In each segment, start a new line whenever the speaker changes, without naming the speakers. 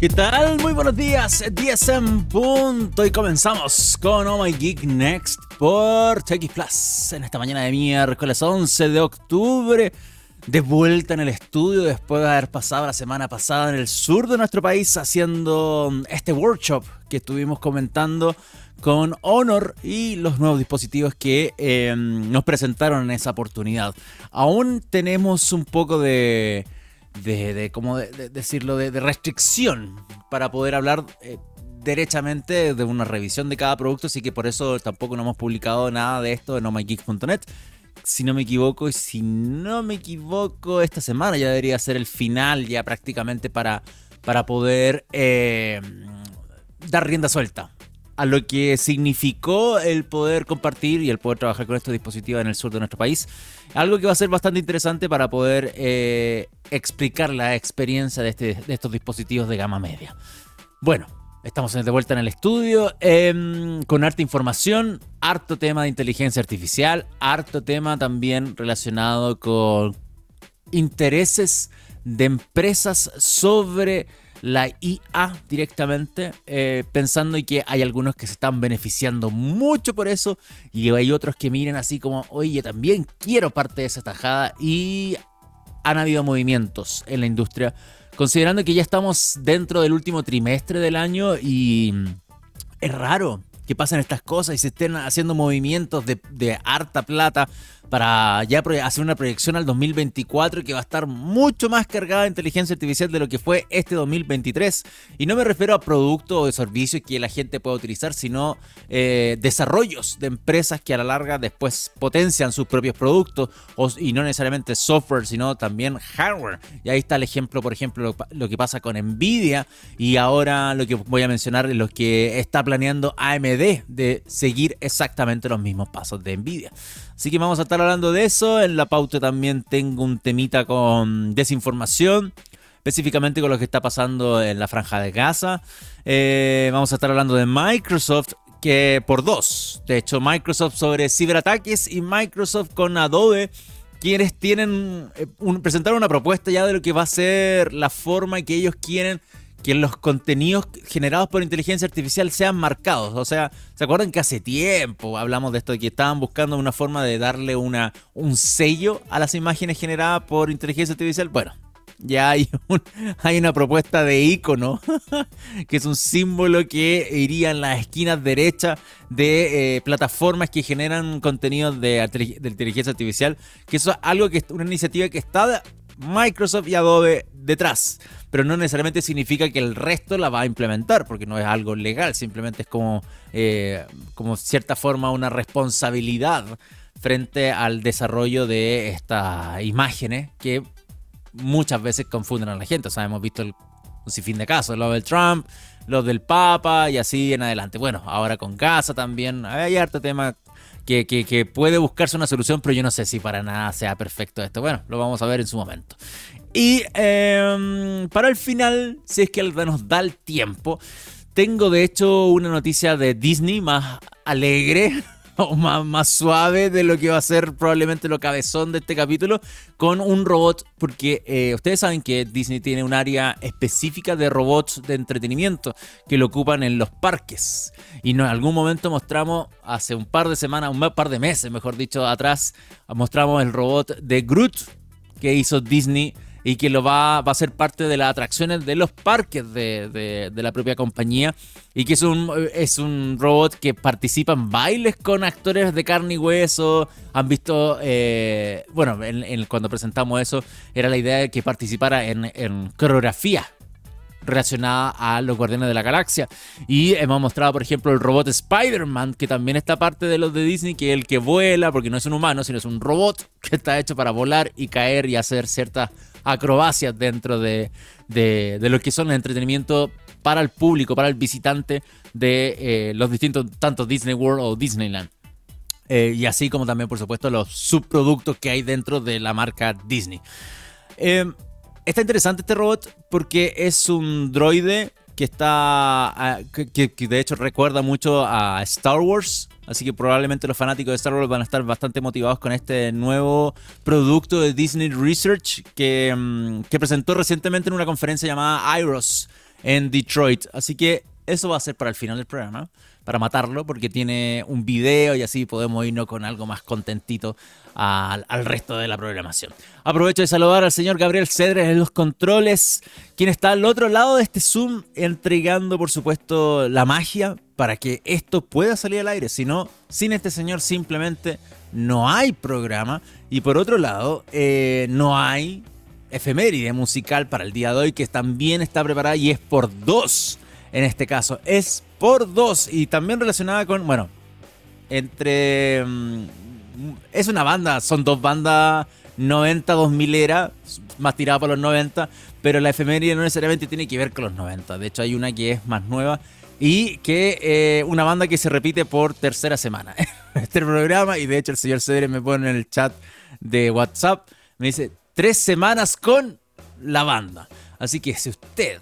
¿Qué tal? Muy buenos días, 10 en punto y comenzamos con Oh My Geek Next por TX Plus en esta mañana de miércoles 11 de octubre. De vuelta en el estudio después de haber pasado la semana pasada en el sur de nuestro país haciendo este workshop que estuvimos comentando con Honor y los nuevos dispositivos que eh, nos presentaron en esa oportunidad. Aún tenemos un poco de de, ¿cómo decirlo?, de, restricción para poder hablar eh, derechamente de una revisión de cada producto, así que por eso tampoco no hemos publicado nada de esto en omygeek.net. Si no me equivoco, y si no me equivoco, esta semana ya debería ser el final ya prácticamente para, para poder eh, dar rienda suelta a lo que significó el poder compartir y el poder trabajar con estos dispositivos en el sur de nuestro país. Algo que va a ser bastante interesante para poder eh, explicar la experiencia de, este, de, estos dispositivos de gama media. Bueno, estamos de vuelta en el estudio em, con harta información, harto tema de inteligencia artificial, harto tema también relacionado con intereses de empresas sobre la IA directamente, eh, pensando que hay algunos que se están beneficiando mucho por eso y hay otros que miren así como, oye, también quiero parte de esa tajada y han habido movimientos en la industria, considerando que ya estamos dentro del último trimestre del año y es raro que pasen estas cosas y se estén haciendo movimientos de, de harta plata para ya hacer una proyección al 2024 que va a estar mucho más cargada de inteligencia artificial de lo que fue este 2023. Y no me refiero a productos o servicios que la gente pueda utilizar, sino eh, desarrollos de empresas que a la larga después potencian sus propios productos y no necesariamente software, sino también hardware. Y ahí está el ejemplo, por ejemplo, lo, que pasa con Nvidia y ahora lo que voy a mencionar es lo que está planeando AMD de seguir exactamente los mismos pasos de Nvidia. Así que vamos a estar hablando de eso. En la pauta también tengo un temita con desinformación, específicamente con lo que está pasando en la franja de Gaza. Eh, vamos a estar hablando de Microsoft, que por dos. De hecho, Microsoft sobre ciberataques y Microsoft con Adobe quienes tienen eh, presentaron una propuesta ya de lo que va a ser la forma que ellos quieren que los contenidos generados por inteligencia artificial sean marcados. O sea, ¿se acuerdan que hace tiempo hablamos de esto, de que estaban buscando una forma de darle una, un sello a las imágenes generadas por inteligencia artificial? Bueno, ya hay, hay una propuesta de icono, que es un símbolo que iría en las esquinas derechas de eh, plataformas que generan contenidos de, de, inteligencia artificial, que eso es algo que es una iniciativa que está Microsoft y Adobe detrás pero no necesariamente significa que el resto la va a implementar, porque no es algo legal, simplemente es como, eh, como cierta forma una responsabilidad frente al desarrollo de estas imágenes que muchas veces confunden a la gente. O sea, hemos visto el, un sinfín de casos, lo del Trump, los del Papa y así en adelante. Bueno, ahora con Gaza también, hay harto tema que, puede buscarse una solución, pero yo no sé si para nada sea perfecto esto. Bueno, lo vamos a ver en su momento. Y em, para el final, si es que nos da el tiempo, tengo de hecho una noticia de Disney más alegre más, suave de lo que va a ser probablemente lo cabezón de este capítulo con un robot, porque eh, ustedes saben que Disney tiene un área específica de robots de entretenimiento que lo ocupan en los parques. Y en algún momento mostramos, hace un par de semanas, un par de meses, mejor dicho, atrás, mostramos el robot de Groot que hizo Disney y que lo va, a ser parte de las atracciones de los parques de, la propia compañía y que es un, es un robot que participa en bailes con actores de carne y hueso. Han visto, eh, bueno, cuando presentamos eso era la idea de que participara en, en coreografía relacionada a los Guardianes de la Galaxia. Y hemos mostrado, por ejemplo, el robot Spider-Man, que también está parte de los de Disney, que es el que vuela, porque no es un humano, sino es un robot que está hecho para volar y caer y hacer ciertas acrobacias dentro de, lo que son el entretenimiento para el público, para el visitante de eh, los distintos, tanto Disney World o Disneyland. Eh, y así como también, por supuesto, los subproductos que hay dentro de la marca Disney. Eh, está interesante este robot porque es un droide que está. Ah, que, de hecho recuerda mucho a Star Wars. Así que probablemente los fanáticos de Star Wars van a estar bastante motivados con este nuevo producto de Disney Research que, mm, que presentó recientemente en una conferencia llamada IROS. en Detroit. Así que eso va a ser para el final del programa, para matarlo, porque tiene un video y así podemos irnos con algo más contentito al, resto de la programación. Aprovecho de saludar al señor Gabriel Cedres en los controles, quien está al otro lado de este Zoom entregando, por supuesto, la magia para que esto pueda salir al aire. Si no, sin este señor simplemente no hay programa. Y por otro lado, eh, no hay efeméride musical para el día de hoy, que también está preparada y es por dos. En este caso, es por dos. Y también relacionada con, bueno, entre... Mm, es una banda, son dos bandas 90, 2000 era, más tirada para los 90, pero la efeméride no necesariamente tiene que ver con los 90. De hecho, hay una que es más nueva y que eh, una banda que se repite por tercera semana este programa y de hecho el señor Cedre me pone en el chat de WhatsApp, me dice tres semanas con la banda. Así que si usted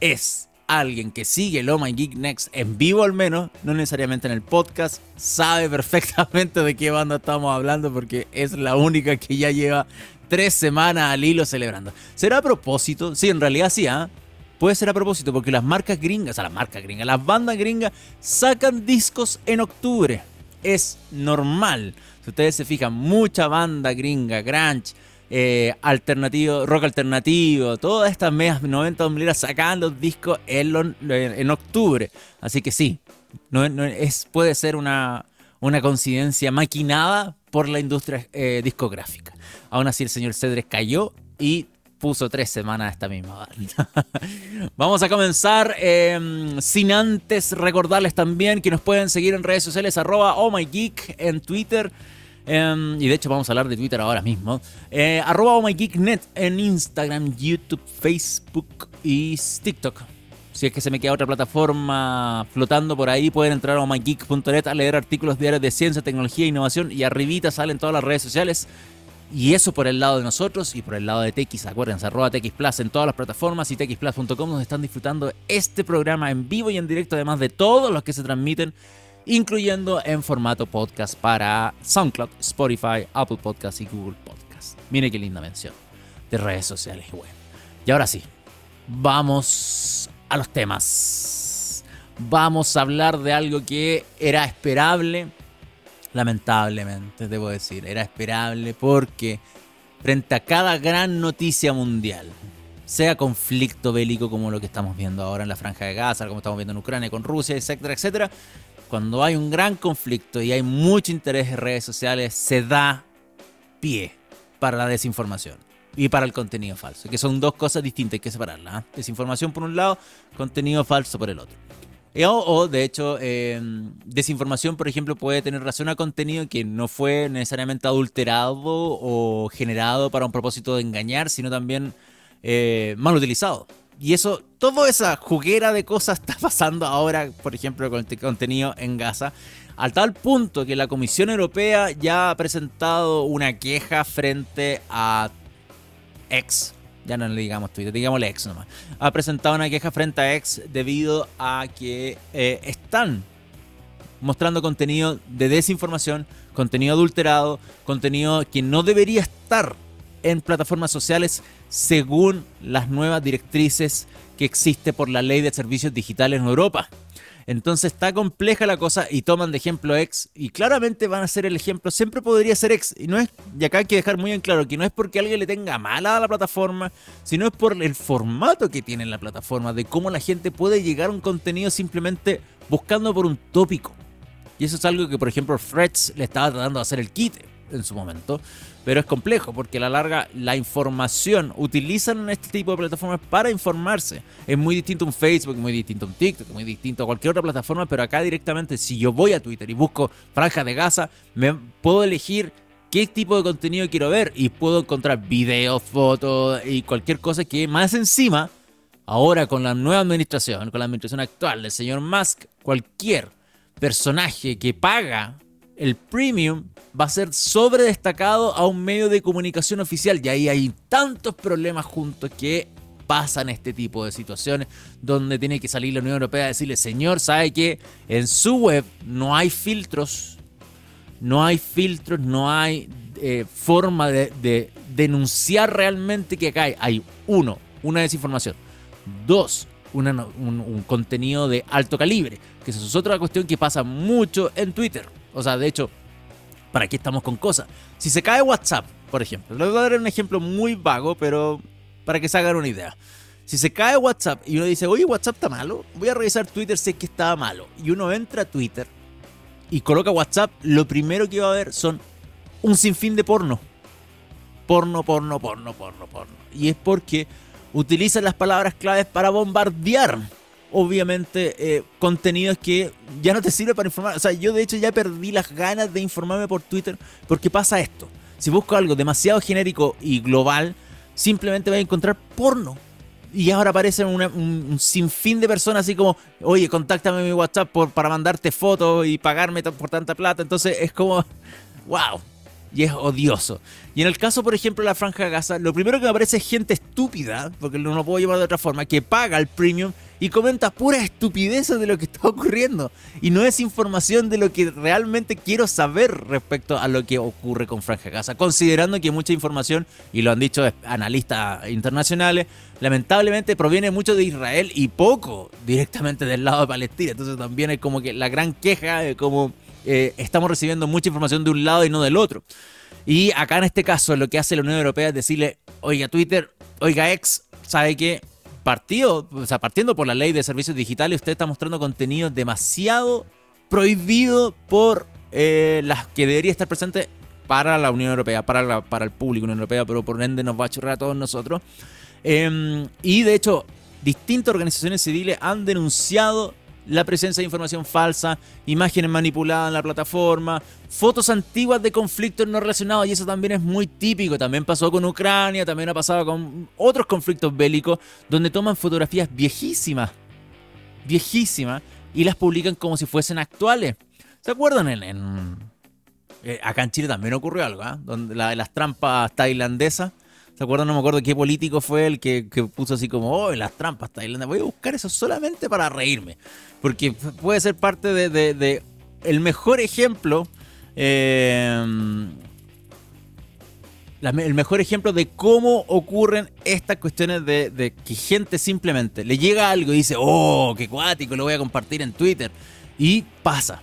es alguien que sigue Loma y Geek Next en vivo al menos, no necesariamente en el podcast, sabe perfectamente de qué banda estamos hablando porque es la única que ya lleva tres semanas al hilo celebrando. ¿Será a propósito? Sí, en realidad sí, ¿ah? puede ser a propósito, porque las marcas gringas, o sea, las marcas gringas, las bandas gringas sacan discos en octubre. Es normal. Si ustedes se fijan, mucha banda gringa, grunge, eh, alternativo, rock alternativo, todas estas medias 90 2000 sacan los discos en, octubre. Así que sí, no, es, puede ser una, una coincidencia maquinada por la industria eh, discográfica. Aún así, el señor Cedres cayó y puso tres semanas esta misma banda. Vamos a comenzar em, sin antes recordarles también que nos pueden seguir en redes sociales arroba oh my geek en Twitter. Em, y de hecho vamos a hablar de Twitter ahora mismo. Eh, arroba oh en Instagram, YouTube, Facebook y TikTok. Si es que se me queda otra plataforma flotando por ahí, pueden entrar a omygeek.net a leer artículos diarios de ciencia, tecnología e innovación. Y arribita salen todas las redes sociales. Y eso por el lado de nosotros y por el lado de TX, acuérdense, arroba TX en todas las plataformas y TXPlus.com nos están disfrutando este programa en vivo y en directo, además de todos los que se transmiten, incluyendo en formato podcast para SoundCloud, Spotify, Apple Podcast y Google Podcast. Mire qué linda mención de redes sociales y bueno. Y ahora sí, vamos a los temas. Vamos a hablar de algo que era esperable lamentablemente, debo decir. Era esperable porque frente a cada gran noticia mundial, sea conflicto bélico como lo que estamos viendo ahora en la franja de Gaza, como estamos viendo en Ucrania con Rusia, etcétera, etcétera, cuando hay un gran conflicto y hay mucho interés en redes sociales, se da pie para la desinformación y para el contenido falso, que son dos cosas distintas, hay que separarlas. ¿ah? Desinformación por un lado, contenido falso por el otro. Eh, o, de hecho, em, desinformación, por ejemplo, puede tener razón a contenido que no fue necesariamente adulterado o generado para un propósito de engañar, sino también eh, mal utilizado. Y eso, toda esa juguera de cosas está pasando ahora, por ejemplo, con el contenido en Gaza, al tal punto que la Comisión Europea ya ha presentado una queja frente a ex ya no le digamos Twitter, digámosle ex nomás, ha presentado una queja frente a ex debido a que eh, están mostrando contenido de desinformación, contenido adulterado, contenido que no debería estar en plataformas sociales según las nuevas directrices que existe por la ley de servicios digitales en Europa. Entonces está compleja la cosa y toman de ejemplo X y claramente van a ser el ejemplo, siempre podría ser X y no es, y acá hay que dejar muy en claro que no es porque alguien le tenga mala a la plataforma, sino es por el formato que tiene la plataforma, de cómo la gente puede llegar a un contenido simplemente buscando por un tópico. Y eso es algo que por ejemplo Freds le estaba tratando de hacer el kit en su momento. Pero es complejo porque a la larga la información utilizan este tipo de plataformas para informarse. Es muy distinto un Facebook, muy distinto un TikTok, muy distinto a cualquier otra plataforma, pero acá directamente si yo voy a Twitter y busco franja de Gaza, me puedo elegir qué tipo de contenido quiero ver y puedo encontrar videos, fotos y cualquier cosa que más encima, ahora con la nueva administración, con la administración actual del señor Musk, cualquier personaje que paga el premium va a ser sobredestacado a un medio de comunicación oficial. Y ahí hay tantos problemas juntos que pasan este tipo de situaciones donde tiene que salir la Unión Europea a decirle, señor, ¿sabe que en su web no hay filtros? No hay filtros, no hay eh, forma de, denunciar realmente que acá hay, uno, una desinformación. Dos, un, contenido de alto calibre. Que es otra cuestión que pasa mucho en Twitter. O sea, de hecho, ¿para qué estamos con cosas? Si se cae WhatsApp, por ejemplo, les voy a dar un ejemplo muy vago, pero para que se hagan una idea. Si se cae WhatsApp y uno dice, oye, WhatsApp está malo, voy a revisar Twitter si es que estaba malo. Y uno entra a Twitter y coloca WhatsApp, lo primero que va a ver son un sinfín de porno. Porno, porno, porno, porno, porno. Y es porque utilizan las palabras claves para bombardear, obviamente, eh, contenidos que ya no te sirve para informar. O sea, yo de hecho ya perdí las ganas de informarme por Twitter porque pasa esto. Si busco algo demasiado genérico y global, simplemente voy a encontrar porno. Y ahora aparecen un, sinfín de personas así como, oye, contáctame en mi WhatsApp por, para mandarte fotos y pagarme por tanta plata. Entonces es como, wow, y es odioso. Y en el caso, por ejemplo, de la Franja de Gaza, lo primero que me aparece es gente estúpida, porque no lo puedo llamar de otra forma, que paga el premium y comenta pura estupidez de lo que está ocurriendo. Y no es información de lo que realmente quiero saber respecto a lo que ocurre con Franja Gaza, considerando que mucha información, y lo han dicho analistas internacionales, lamentablemente proviene mucho de Israel y poco directamente del lado de Palestina. Entonces también es como que la gran queja de como eh, estamos recibiendo mucha información de un lado y no del otro. Y acá en este caso lo que hace la Unión Europea es decirle, oiga Twitter, oiga X, ¿sabe qué? Partido, o sea, partiendo por la ley de servicios digitales, usted está mostrando contenido demasiado prohibido por eh, las que debería estar presente para la Unión Europea, para, para el público Unión Europea, pero por ende nos va a chorrar a todos nosotros. Em, y de hecho, distintas organizaciones civiles han denunciado la presencia de información falsa, imágenes manipuladas en la plataforma, fotos antiguas de conflictos no relacionados, y eso también es muy típico. También pasó con Ucrania, también ha pasado con otros conflictos bélicos, donde toman fotografías viejísimas, viejísimas, y las publican como si fuesen actuales. ¿Se acuerdan? En, eh, acá en Chile también ocurrió algo, ¿ah? donde la de las trampas tailandesas ¿Se acuerdan? No me acuerdo qué político fue el que, puso así como, oh, las trampas Tailandia. Voy a buscar eso solamente para reírme. Porque puede ser parte de, el mejor ejemplo. Eh, el mejor ejemplo de cómo ocurren estas cuestiones de, que gente simplemente le llega algo y dice, oh, qué cuático, lo voy a compartir en Twitter. Y pasa.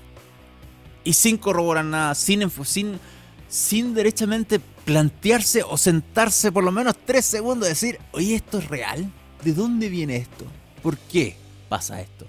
Y sin corroborar nada, sin, sin, sin derechamente plantearse o sentarse por lo menos tres segundos y decir, oye, ¿esto es real? ¿De dónde viene esto? ¿Por qué pasa esto?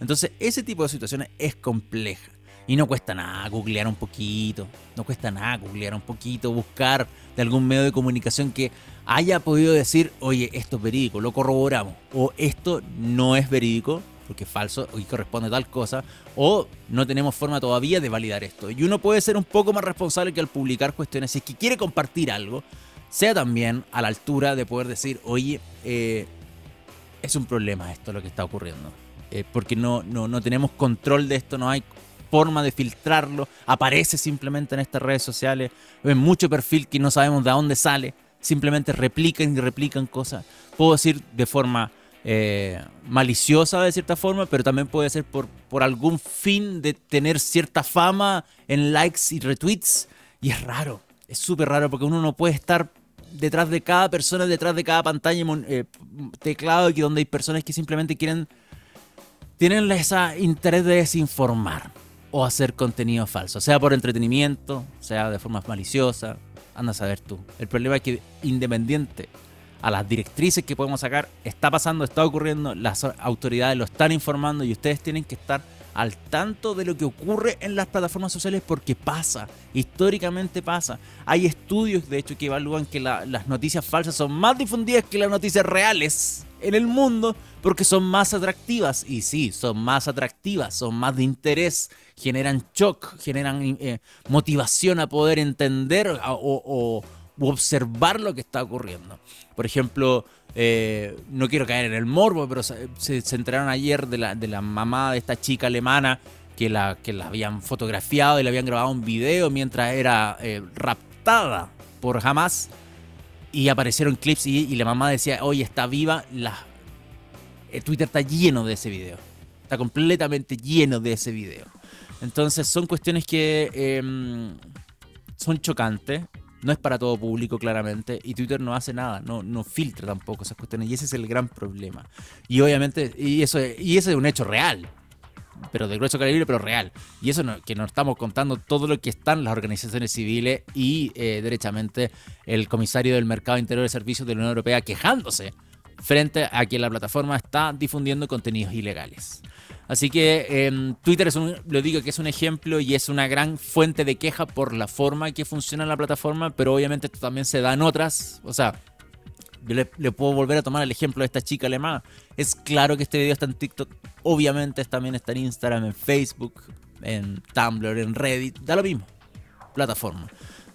Entonces, ese tipo de situaciones es compleja. Y no cuesta nada googlear un poquito, no cuesta nada googlear un poquito, buscar de algún medio de comunicación que haya podido decir, oye, esto es verídico, lo corroboramos, o esto no es verídico, porque es falso y corresponde a tal cosa, o no tenemos forma todavía de validar esto. Y uno puede ser un poco más responsable que al publicar cuestiones, si es que quiere compartir algo, sea también a la altura de poder decir, oye, eh, es un problema esto lo que está ocurriendo. Eh, porque no, no, no tenemos control de esto, no hay forma de filtrarlo, aparece simplemente en estas redes sociales, en mucho perfil que no sabemos de dónde sale, simplemente replican y replican cosas. Puedo decir de forma eh, maliciosa de cierta forma, pero también puede ser por, por algún fin de tener cierta fama en likes y retweets. Y es raro, es súper raro porque uno no puede estar detrás de cada persona, detrás de cada pantalla, eh, teclado, y donde hay personas que simplemente quieren, tienen ese interés de desinformar o hacer contenido falso, sea por entretenimiento, sea de forma maliciosa, anda a saber tú. El problema es que independiente a las directrices que podemos sacar, está pasando, está ocurriendo, las autoridades lo están informando y ustedes tienen que estar al tanto de lo que ocurre en las plataformas sociales porque pasa, históricamente pasa. Hay estudios, de hecho, que evalúan que las noticias falsas son más difundidas que las noticias reales en el mundo porque son más atractivas. Y sí, son más atractivas, son más de interés, generan shock, generan eh, motivación a poder entender o observar lo que está ocurriendo. Por ejemplo, eh, no quiero caer en el morbo, pero se, se, enteraron ayer de la, de la mamá de esta chica alemana que la, que la habían fotografiado y le habían grabado un video mientras era eh, raptada por Hamas. Y aparecieron clips y, la mamá decía, oye, está viva. El Twitter está lleno de ese video. Está completamente lleno de ese video. Entonces son cuestiones que em, son chocantes No es para todo público, claramente. Y Twitter no hace nada, no, no filtra tampoco esas cuestiones. Y ese es el gran problema. Y obviamente, y eso, y ese es un hecho real. Pero de grueso calibre, pero real. Y eso que nos estamos contando todo lo que están las organizaciones civiles y eh, derechamente el comisario del Mercado Interior de Servicios de la Unión Europea quejándose frente a que la plataforma está difundiendo contenidos ilegales. Así que em, Twitter es un, lo digo que es un ejemplo y es una gran fuente de queja por la forma que funciona la plataforma, pero obviamente esto también se da en otras. O sea, yo le, puedo volver a tomar el ejemplo de esta chica alemana. Es claro que este video está en TikTok, obviamente también está en Instagram, en Facebook, en Tumblr, en Reddit, da lo mismo. Plataforma.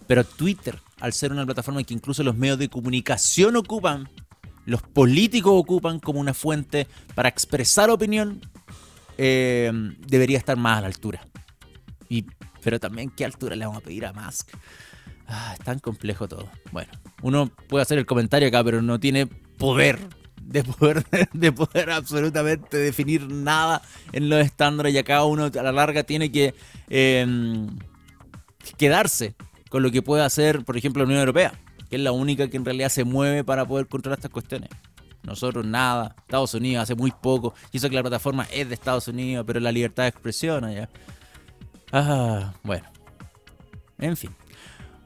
Pero Twitter, al ser una plataforma que incluso los medios de comunicación ocupan los políticos ocupan como una fuente para expresar opinión, eh, debería estar más a la altura. Y, pero también, ¿qué altura le vamos a pedir a Musk? Ah, es tan complejo todo. Bueno, uno puede hacer el comentario acá, pero no tiene poder de poder, de poder absolutamente definir nada en los estándares y acá uno a la larga tiene que em, quedarse con lo que puede hacer, por ejemplo, la Unión Europea que es la única que en realidad se mueve para poder controlar estas cuestiones. Nosotros nada, Estados Unidos hace muy poco, y eso que la plataforma es de Estados Unidos, pero la libertad de expresión allá. Ah, bueno. En fin.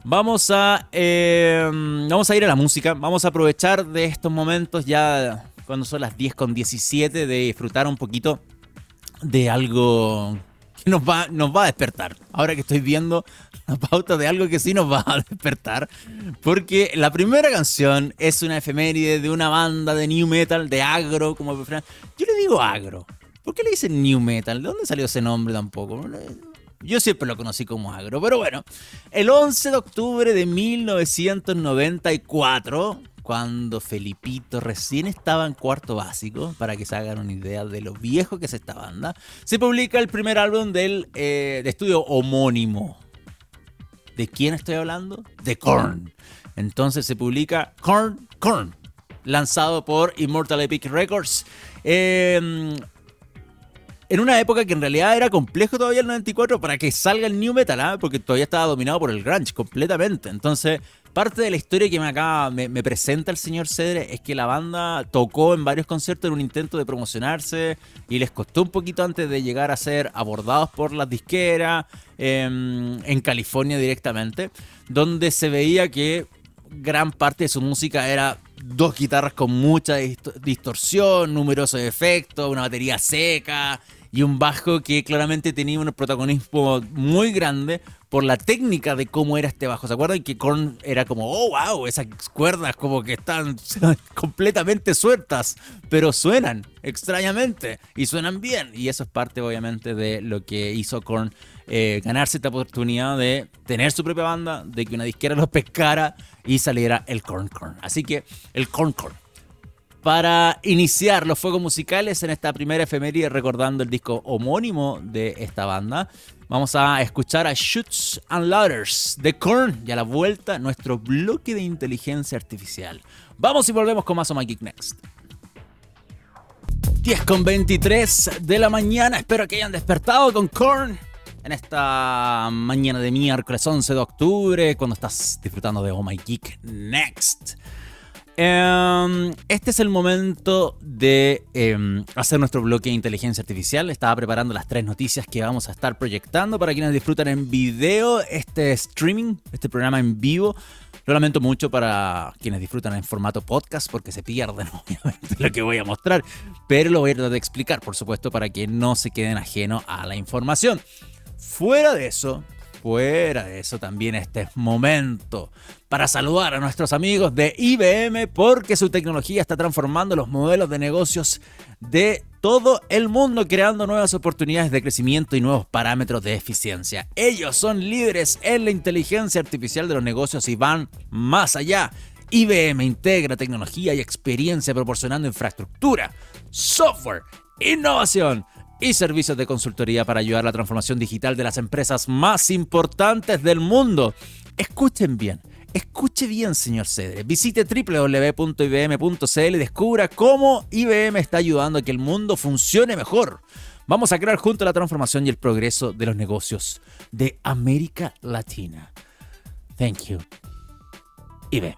Vamos a, em, vamos a ir a la música. Vamos a aprovechar de estos momentos ya cuando son las 10 con 17 de disfrutar un poquito de algo nos va, nos va a despertar. Ahora que estoy viendo la pauta de algo que sí nos va a despertar. Porque la primera canción es una efeméride de una banda de new metal, de agro, como Yo le digo agro. ¿Por qué le dicen new metal? ¿De dónde salió ese nombre tampoco? Yo siempre lo conocí como agro, pero bueno. El 11 de octubre de 1994, cuando Felipito recién estaba en cuarto básico, para que se hagan una idea de lo viejo que es esta banda, se publica el primer álbum del eh, de estudio homónimo ¿De quién estoy hablando? De Korn. Entonces se publica Korn, Korn, lanzado por Immortal Epic Records. Em, en una época que en realidad era complejo todavía el 94 para que salga el new metal, ¿ah? porque todavía estaba dominado por el grunge completamente. Entonces, parte de la historia que me acá me, presenta el señor Cedre es que la banda tocó en varios conciertos en un intento de promocionarse y les costó un poquito antes de llegar a ser abordados por las disqueras em, en California directamente, donde se veía que gran parte de su música era dos guitarras con mucha distorsión, numerosos efectos, una batería seca y un bajo que claramente tenía un protagonismo muy grande por la técnica de cómo era este bajo. ¿Se acuerdan que Korn era como, oh, wow, esas cuerdas como que están completamente sueltas, pero suenan extrañamente y suenan bien? Y eso es parte obviamente de lo que hizo Korn eh, ganarse esta oportunidad de tener su propia banda, de que una disquera los pescara y saliera el Korn Korn. Así que el Korn Korn para iniciar los fuegos musicales en esta primera efeméride recordando el disco homónimo de esta banda. Vamos a escuchar a Shoots and Ladders de Korn y a la vuelta nuestro bloque de inteligencia artificial. Vamos y volvemos con más o My Geek Next. 10 con 23 de la mañana, espero que hayan despertado con Korn en esta mañana de miércoles 11 de octubre, cuando estás disfrutando de Oh My Geek Next. Em, este es el momento de em, hacer nuestro bloque de inteligencia artificial. Estaba preparando las tres noticias que vamos a estar proyectando para quienes disfrutan en video este streaming, este programa en vivo. Lo lamento mucho para quienes disfrutan en formato podcast porque se pierden obviamente lo que voy a mostrar, pero lo voy a tratar de explicar, por supuesto, para que no se queden ajeno a la información. Fuera de eso, fuera de eso también este es momento para saludar a nuestros amigos de IBM porque su tecnología está transformando los modelos de negocios de todo el mundo, creando nuevas oportunidades de crecimiento y nuevos parámetros de eficiencia. Ellos son líderes en la inteligencia artificial de los negocios y van más allá. IBM integra tecnología y experiencia proporcionando infraestructura, software, innovación y servicios de consultoría para ayudar a la transformación digital de las empresas más importantes del mundo. Escuchen bien. Escuche bien, señor Cedre. Visite www.ibm.cl y descubra cómo IBM está ayudando a que el mundo funcione mejor. Vamos a crear junto la transformación y el progreso de los negocios de América Latina. Thank you. IBM.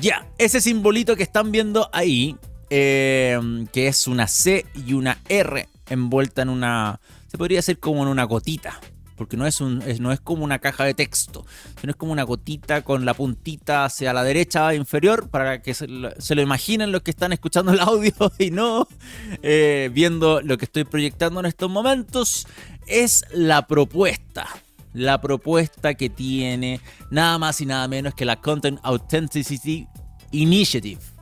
Ya, ese simbolito que están viendo ahí, eh, que es una C y una R envuelta en una, se podría decir como en una gotita, porque no es, un, no es como una caja de texto, sino es como una gotita con la puntita hacia la derecha inferior para que se lo, imaginen los que están escuchando el audio y no eh, viendo lo que estoy proyectando en estos momentos. Es la propuesta. La propuesta que tiene nada más y nada menos que la Content Authenticity Initiative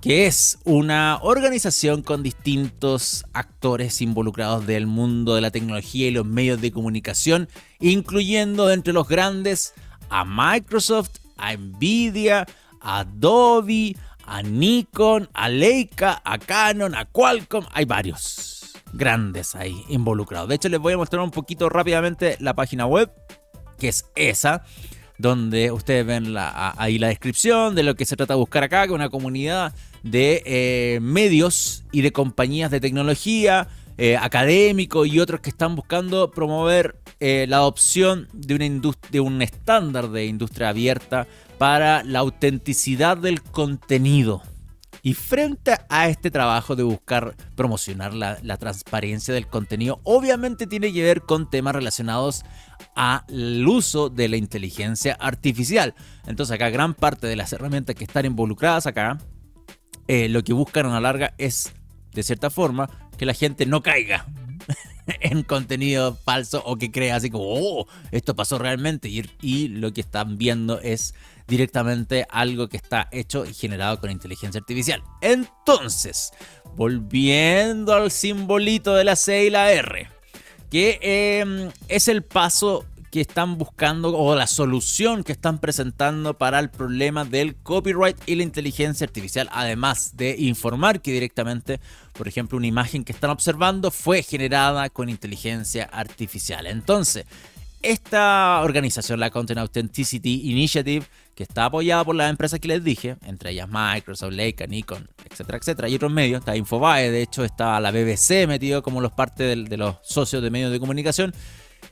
que es una organización con distintos actores involucrados del mundo de la tecnología y los medios de comunicación, incluyendo entre los grandes a Microsoft, a Nvidia, a Adobe, a Nikon, a Leica, a Canon, a Qualcomm, hay varios grandes ahí involucrados. De hecho, les voy a mostrar un poquito rápidamente la página web, que es esa donde ustedes ven ahí la descripción de lo que se trata de buscar acá, que una comunidad de eh, medios y de compañías de tecnología, eh, académicos y otros que están buscando promover eh, la adopción de, un estándar de industria abierta para la autenticidad del contenido. Y frente a este trabajo de buscar promocionar la, la, transparencia del contenido, obviamente tiene que ver con temas relacionados al uso de la inteligencia artificial. Entonces acá gran parte de las herramientas que están involucradas acá eh, lo que buscan a la larga es, de cierta forma, que la gente no caiga en contenido falso o que crea así como, oh, esto pasó realmente. Y, lo que están viendo es directamente algo que está hecho y generado con inteligencia artificial. Entonces, volviendo al simbolito de la C y la R, que em, es el paso que están buscando o la solución que están presentando para el problema del copyright y la inteligencia artificial, además de informar que directamente, por ejemplo, una imagen que están observando fue generada con inteligencia artificial. Entonces, esta organización, la Content Authenticity Initiative, que está apoyada por las empresas que les dije, entre ellas Microsoft, Leica, Nikon, etcétera, etcétera, y otros medios, está Infobae, de hecho está la BBC metido como los parte de los socios de medios de comunicación,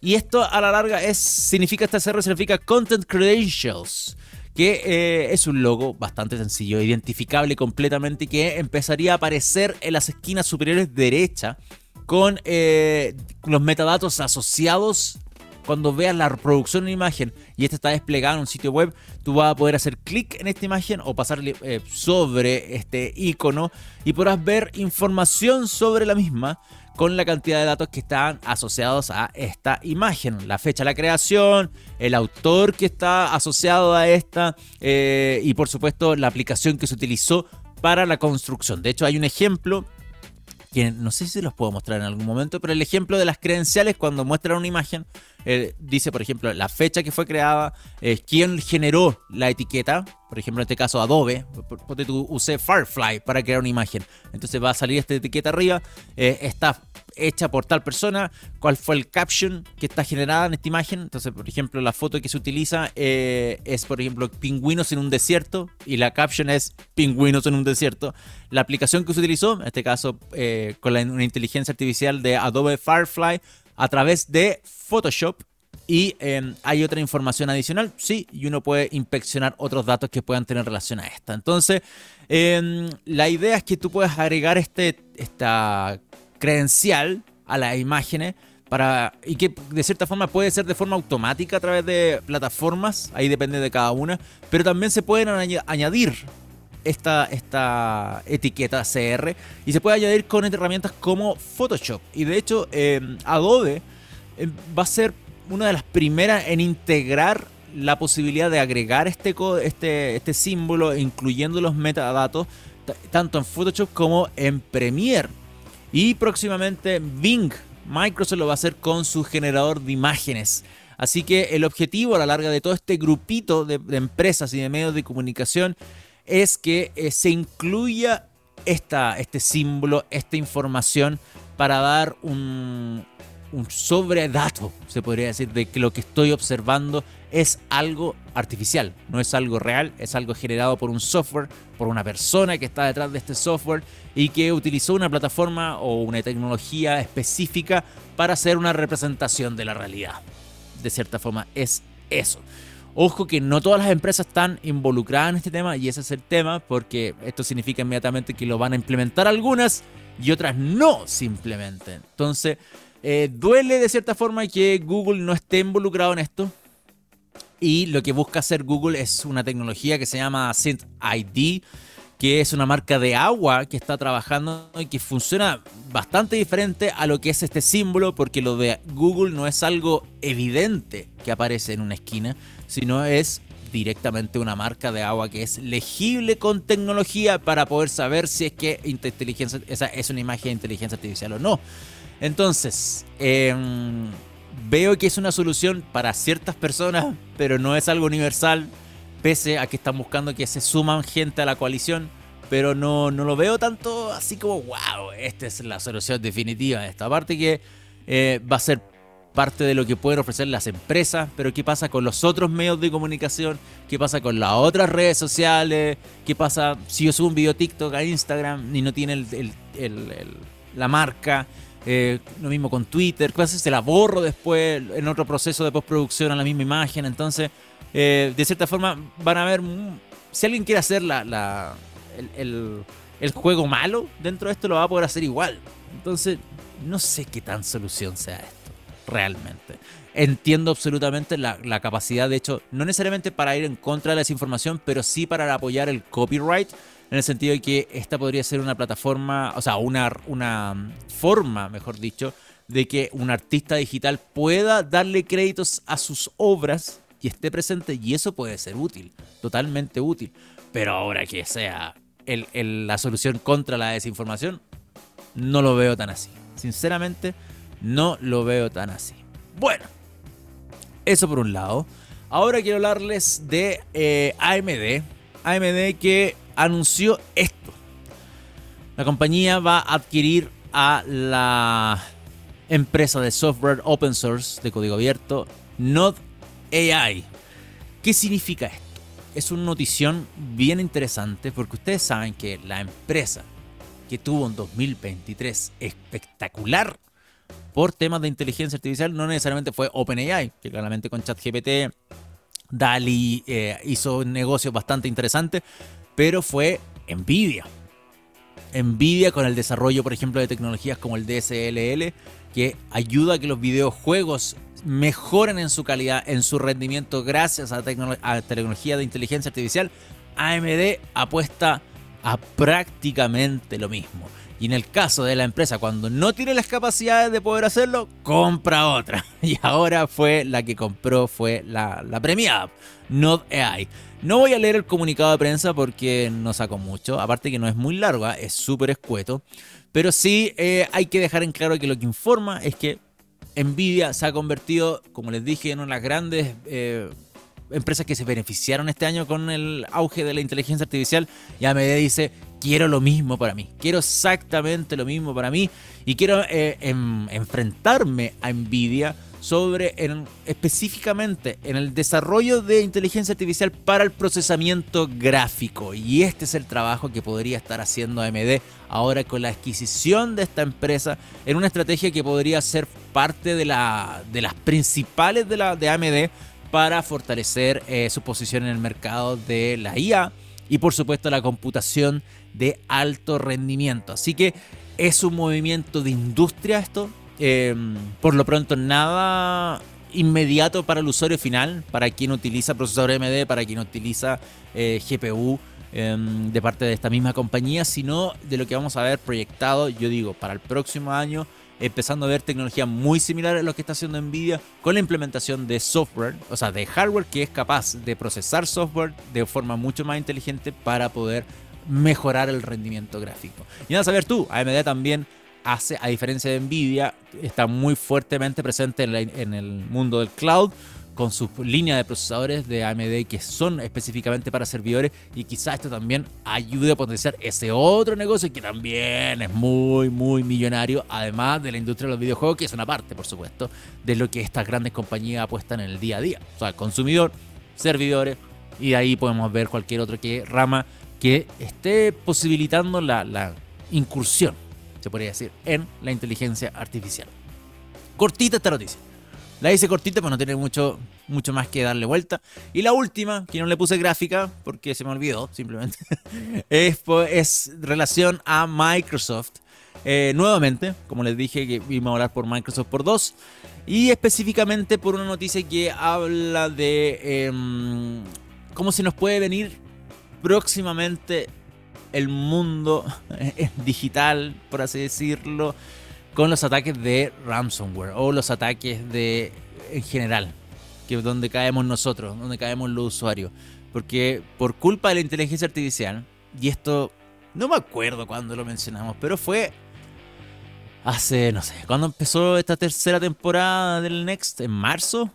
y esto a la larga es, significa, esta CR significa Content Credentials, que eh, es un logo bastante sencillo, identificable completamente y que empezaría a aparecer en las esquinas superiores derecha con eh, los metadatos asociados cuando veas la reproducción de imagen. Y esta está desplegada en un sitio web, tú vas a poder hacer clic en esta imagen o pasar eh, sobre este icono y podrás ver información sobre la misma con la cantidad de datos que están asociados a esta imagen. La fecha de la creación, el autor que está asociado a esta eh, y por supuesto la aplicación que se utilizó para la construcción. De hecho hay un ejemplo que no sé si los puedo mostrar en algún momento, pero el ejemplo de las credenciales cuando muestran una imagen eh, dice, por ejemplo, la fecha que fue creada, eh, quién generó la etiqueta, por ejemplo, en este caso Adobe, porque tú usé Firefly para crear una imagen. Entonces va a salir esta etiqueta arriba, eh, está hecha por tal persona, cuál fue el caption que está generada en esta imagen. Entonces, por ejemplo, la foto que se utiliza es, por ejemplo, pingüinos en un desierto y la caption es pingüinos en un desierto. La aplicación que se utilizó, en este caso con la, una inteligencia artificial de Adobe Firefly, a través de Photoshop. Y em, hay otra información adicional, sí, y uno puede inspeccionar otros datos que puedan tener relación a esta. Entonces, em, la idea es que tú puedas agregar este, esta credencial a las imágenes para, y que de cierta forma puede ser de forma automática a través de plataformas, ahí depende de cada una, pero también se pueden añadir esta, esta etiqueta CR y se puede añadir con herramientas como Photoshop. Y de hecho, em, Adobe em, va a ser una de las primeras en integrar la posibilidad de agregar este, este, este símbolo, incluyendo los metadatos, tanto en Photoshop como en Premiere. Y próximamente Bing, Microsoft lo va a hacer con su generador de imágenes. Así que el objetivo a la larga de todo este grupito de empresas y de medios de comunicación es que eh, se incluya esta, este símbolo, esta información para dar un, un sobredato, se podría decir, de que lo que estoy observando es algo artificial, no es algo real, es algo generado por un software, por una persona que está detrás de este software y que utilizó una plataforma o una tecnología específica para hacer una representación de la realidad. De cierta forma es eso. Ojo que no todas las empresas están involucradas en este tema y ese es el tema porque esto significa inmediatamente que lo van a implementar algunas y otras no simplemente. Entonces, eh, duele de cierta forma que Google no esté involucrado en esto. Y lo que busca hacer Google es una tecnología que se llama Synth ID, que es una marca de agua que está trabajando y que funciona bastante diferente a lo que es este símbolo, porque lo de Google no es algo evidente que aparece en una esquina, sino es directamente una marca de agua que es legible con tecnología para poder saber si es que inteligencia, esa es una imagen de inteligencia artificial o no. Entonces, em, veo que es una solución para ciertas personas, pero no es algo universal pese a que están buscando que se suman gente a la coalición, pero no, no lo veo tanto así como, wow, esta es la solución definitiva de esta parte que eh, va a ser parte de lo que pueden ofrecer las empresas, pero ¿qué pasa con los otros medios de comunicación? ¿Qué pasa con las otras redes sociales? ¿Qué pasa si yo subo un video TikTok a Instagram y no tiene la marca? Eh, lo mismo con Twitter, ¿qué pasa si se la borro después en otro proceso de postproducción a la misma imagen? Entonces, eh, de cierta forma van a ver, si alguien quiere hacer la, el, juego malo dentro de esto, lo va a poder hacer igual. Entonces, no sé qué tan solución sea esto, realmente. Entiendo absolutamente la, la, capacidad, de hecho, no necesariamente para ir en contra de la desinformación, pero sí para apoyar el copyright, en el sentido de que esta podría ser una plataforma, o sea, una, una forma, mejor dicho, de que un artista digital pueda darle créditos a sus obras y esté presente y eso puede ser útil, totalmente útil. Pero ahora que sea la solución contra la desinformación, no lo veo tan así. Sinceramente, no lo veo tan así. Bueno, eso por un lado. Ahora quiero hablarles de eh, AMD. AMD que anunció esto. La compañía va a adquirir a la empresa de software open source de código abierto Node AI. ¿Qué significa esto? Es una notición bien interesante porque ustedes saben que la empresa que tuvo en 2023 espectacular por temas de inteligencia artificial no necesariamente fue OpenAI, que claramente con ChatGPT, DALI eh, hizo negocios bastante interesantes, pero fue Nvidia. Nvidia con el desarrollo, por ejemplo, de tecnologías como el DSLL, que ayuda a que los videojuegos mejoren en su calidad, en su rendimiento gracias a, a tecnología de inteligencia artificial, AMD apuesta a prácticamente lo mismo. Y en el caso de la empresa, cuando no tiene las capacidades de poder hacerlo, compra otra. Y ahora fue la que compró, fue la, premiada, Node AI. No voy a leer el comunicado de prensa porque no saco mucho. Aparte que no es muy larga, es súper escueto. Pero sí eh, hay que dejar en claro que lo que informa es que Nvidia se ha convertido, como les dije, en una de las grandes eh, empresas que se beneficiaron este año con el auge de la inteligencia artificial. Y AMD dice, quiero lo mismo para mí, quiero exactamente lo mismo para mí y quiero eh, enfrentarme a Nvidia sobre específicamente en el desarrollo de inteligencia artificial para el procesamiento gráfico. Y este es el trabajo que podría estar haciendo AMD ahora con la adquisición de esta empresa en una estrategia que podría ser parte de, la, de las principales de, la, de AMD para fortalecer eh, su posición en el mercado de la IA y por supuesto la computación de alto rendimiento. Así que es un movimiento de industria esto, Em, por lo pronto, nada inmediato para el usuario final, para quien utiliza procesador AMD, para quien utiliza eh, GPU em, de parte de esta misma compañía, sino de lo que vamos a ver proyectado, yo digo, para el próximo año, empezando a ver tecnología muy similar a lo que está haciendo Nvidia con la implementación de software, o sea, de hardware que es capaz de procesar software de forma mucho más inteligente para poder mejorar el rendimiento gráfico. Y nada, a saber tú, AMD también hace, a diferencia de Nvidia, está muy fuertemente presente en, el mundo del cloud con sus líneas de procesadores de AMD que son específicamente para servidores y quizás esto también ayude a potenciar ese otro negocio que también es muy muy millonario además de la industria de los videojuegos que es una parte por supuesto de lo que estas grandes compañías apuestan en el día a día o sea consumidor servidores y de ahí podemos ver cualquier otro que rama que esté posibilitando la, incursión se podría decir, en la inteligencia artificial. Cortita esta noticia. La hice cortita para no tener mucho, mucho más que darle vuelta. Y la última, que no le puse gráfica porque se me olvidó simplemente, es, es relación a Microsoft. Eh, nuevamente, como les dije, que vimos a hablar por Microsoft por dos. Y específicamente por una noticia que habla de em, cómo se nos puede venir próximamente el mundo digital, por así decirlo, con los ataques de ransomware o los ataques de en general, que es donde caemos nosotros, donde caemos los usuarios. Porque por culpa de la inteligencia artificial, y esto no me acuerdo cuándo lo mencionamos, pero fue hace, no sé, cuando empezó esta tercera temporada del Next, en marzo,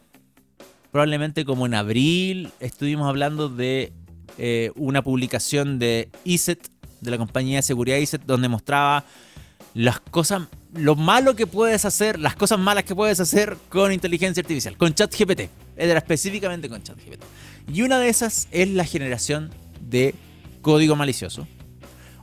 probablemente como en abril, estuvimos hablando de eh, una publicación de ISET, de la compañía de seguridad ISET, donde mostraba las cosas, lo malo que puedes hacer, las cosas malas que puedes hacer con inteligencia artificial, con ChatGPT. Era específicamente con ChatGPT. Y una de esas es la generación de código malicioso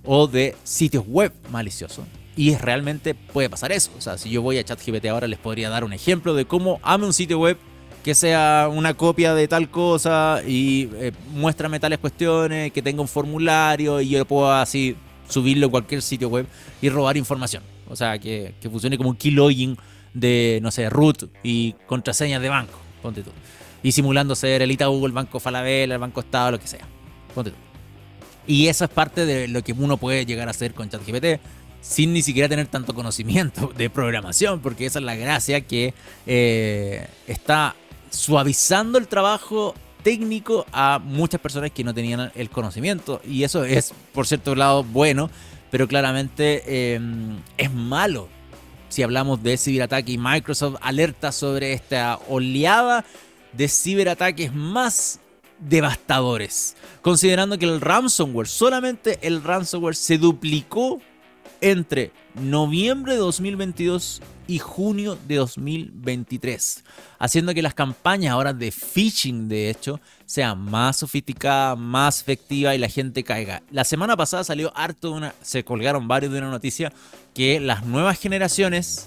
o de sitios web maliciosos. Y realmente puede pasar eso. O sea, si yo voy a ChatGPT ahora les podría dar un ejemplo de cómo ame un sitio web que sea una copia de tal cosa y eh, muéstrame tales cuestiones, que tenga un formulario y yo puedo así subirlo a cualquier sitio web y robar información. O sea, que, funcione como un keylogin de, no sé, root y contraseñas de banco, ponte tú. Y simulando ser el Itaú, el Banco Falabella, el Banco Estado, lo que sea. Ponte tú. Y eso es parte de lo que uno puede llegar a hacer con ChatGPT sin ni siquiera tener tanto conocimiento de programación, porque esa es la gracia que eh, está suavizando el trabajo técnico a muchas personas que no tenían el conocimiento. Y eso es, por cierto lado, bueno, pero claramente em, es malo. Si hablamos de ciberataque y Microsoft alerta sobre esta oleada de ciberataques más devastadores. Considerando que el ransomware, solamente el ransomware se duplicó entre noviembre de 2022 y junio de 2023, haciendo que las campañas ahora de phishing, de hecho, sean más sofisticadas, más efectivas y la gente caiga. La semana pasada salió harto de una, se colgaron varios de una noticia que las nuevas generaciones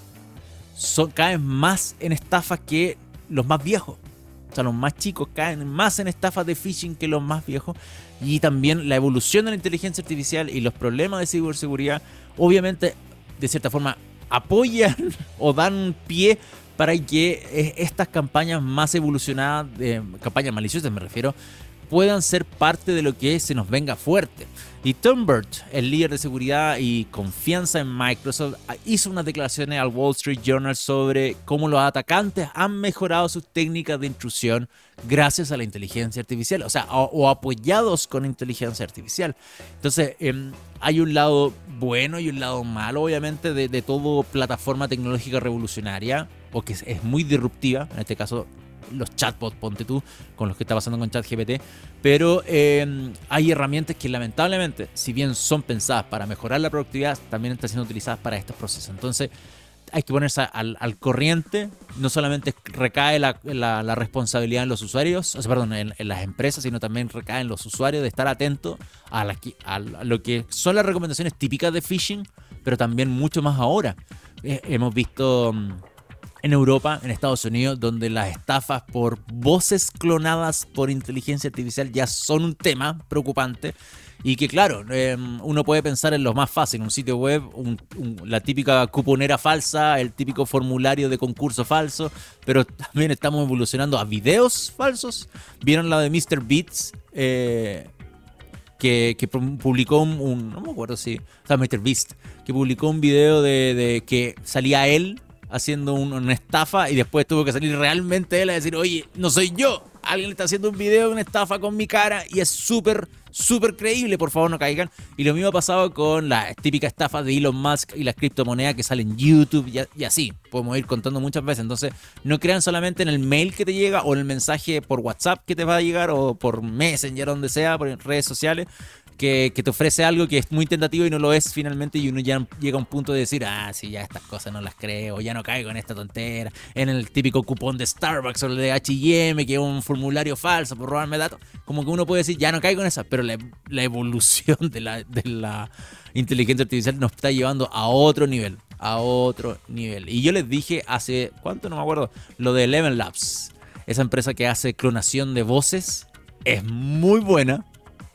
son, caen más en estafas que los más viejos. O sea, los más chicos caen más en estafas de phishing que los más viejos. Y también la evolución de la inteligencia artificial y los problemas de ciberseguridad, obviamente, de cierta forma, apoyan o dan pie para que eh, estas campañas más evolucionadas, campañas maliciosas me refiero, puedan ser parte de lo que se nos venga fuerte. Y Tom Burt, el líder de seguridad y confianza en Microsoft, hizo unas declaraciones al Wall Street Journal sobre cómo los atacantes han mejorado sus técnicas de intrusión gracias a la inteligencia artificial, o sea, o, apoyados con inteligencia artificial. Entonces, em, hay un lado bueno y un lado malo, obviamente, de, de todo plataforma tecnológica revolucionaria, o que es muy disruptiva, en este caso los chatbots, ponte tú, con los que está pasando con ChatGPT, pero em, hay herramientas que lamentablemente, si bien son pensadas para mejorar la productividad, también están siendo utilizadas para estos procesos. Entonces, hay que ponerse al, corriente, no solamente recae la, responsabilidad en los usuarios, o sea, perdón, en, las empresas, sino también recae en los usuarios de estar atentos a, lo que son las recomendaciones típicas de phishing, pero también mucho más ahora. Eh, hemos visto mm, en Europa, en Estados Unidos, donde las estafas por voces clonadas por inteligencia artificial ya son un tema preocupante. Y que claro, em, uno puede pensar en lo más fácil, un sitio web, la típica cuponera falsa, el típico formulario de concurso falso, pero también estamos evolucionando a videos falsos. ¿Vieron la de Mr. Beats? Eh, que, publicó un, no me acuerdo si, o sea, Mr. Beast, que publicó un video de, de que salía él haciendo una estafa y después tuvo que salir realmente él a decir, oye, no soy yo. Alguien está haciendo un video de una estafa con mi cara y es súper, súper creíble. Por favor, no caigan. Y lo mismo ha pasado con la típica estafa de Elon Musk y las criptomonedas que salen en YouTube y, así. Podemos ir contando muchas veces. Entonces, no crean solamente en el mail que te llega o en el mensaje por WhatsApp que te va a llegar o por Messenger, donde sea, por redes sociales, que, te ofrece algo que es muy tentativo y no lo es finalmente y uno ya llega a un punto de decir, ah, sí, ya estas cosas no las creo, ya no caigo en esta tontera, en el típico cupón de Starbucks o el de H&M, que es un formulario falso por robarme datos, como que uno puede decir, ya no caigo en esa, pero la, evolución de la, de la inteligencia artificial nos está llevando a otro nivel a otro nivel. Y yo les dije hace, ¿cuánto? No me acuerdo, lo de Eleven Labs. Esa empresa que hace clonación de voces es muy buena,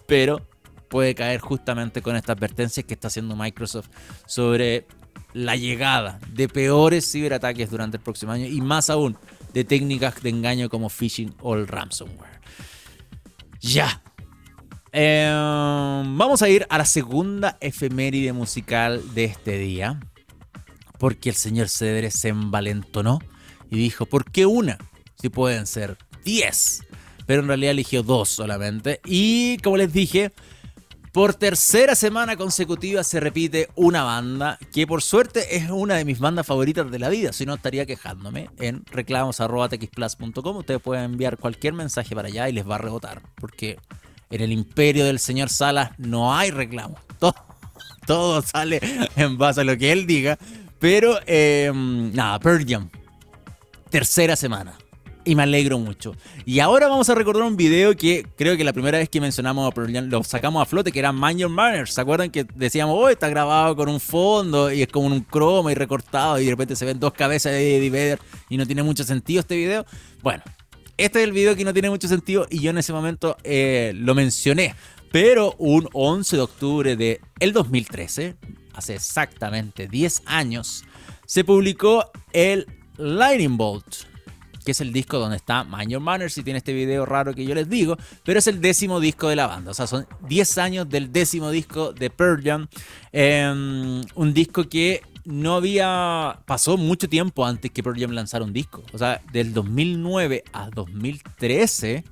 pero puede caer justamente con esta advertencia que está haciendo Microsoft sobre la llegada de peores ciberataques durante el próximo año y más aún de técnicas de engaño como phishing o ransomware. Ya. Em, vamos a ir a la segunda efeméride musical de este día. Porque el señor Cedres se envalentonó y dijo, ¿por qué una? Si pueden ser 10. Pero en realidad eligió dos solamente. Y como les dije, por tercera semana consecutiva se repite una banda que por suerte es una de mis bandas favoritas de la vida, si no estaría quejándome en reclamos.txplus.com. Ustedes pueden enviar cualquier mensaje para allá y les va a rebotar, porque en el imperio del señor Salas no hay reclamos. Todo, todo sale en base a lo que él diga. Pero, eh, nada, Pearl. Tercera semana y me alegro mucho. Y ahora vamos a recordar un video que creo que la primera vez que mencionamos a Pearl lo sacamos a flote, que era Mind Your Manners. ¿Se acuerdan que decíamos, oh, está grabado con un fondo y es como un croma y recortado y de repente se ven dos cabezas de Eddie Vedder y no tiene mucho sentido este video? Bueno, este es el video que no tiene mucho sentido y yo en ese momento eh, lo mencioné. Pero un 11 de octubre de el 2013, hace exactamente 10 años, se publicó el Lightning Bolt que es el disco donde está Mind Your Manners y tiene este video raro que yo les digo, pero es el décimo disco de la banda, o sea, son 10 años del décimo disco de Pearl Jam, em, un disco que no había, pasó mucho tiempo antes que Pearl Jam lanzara un disco, o sea, del 2009 a 2013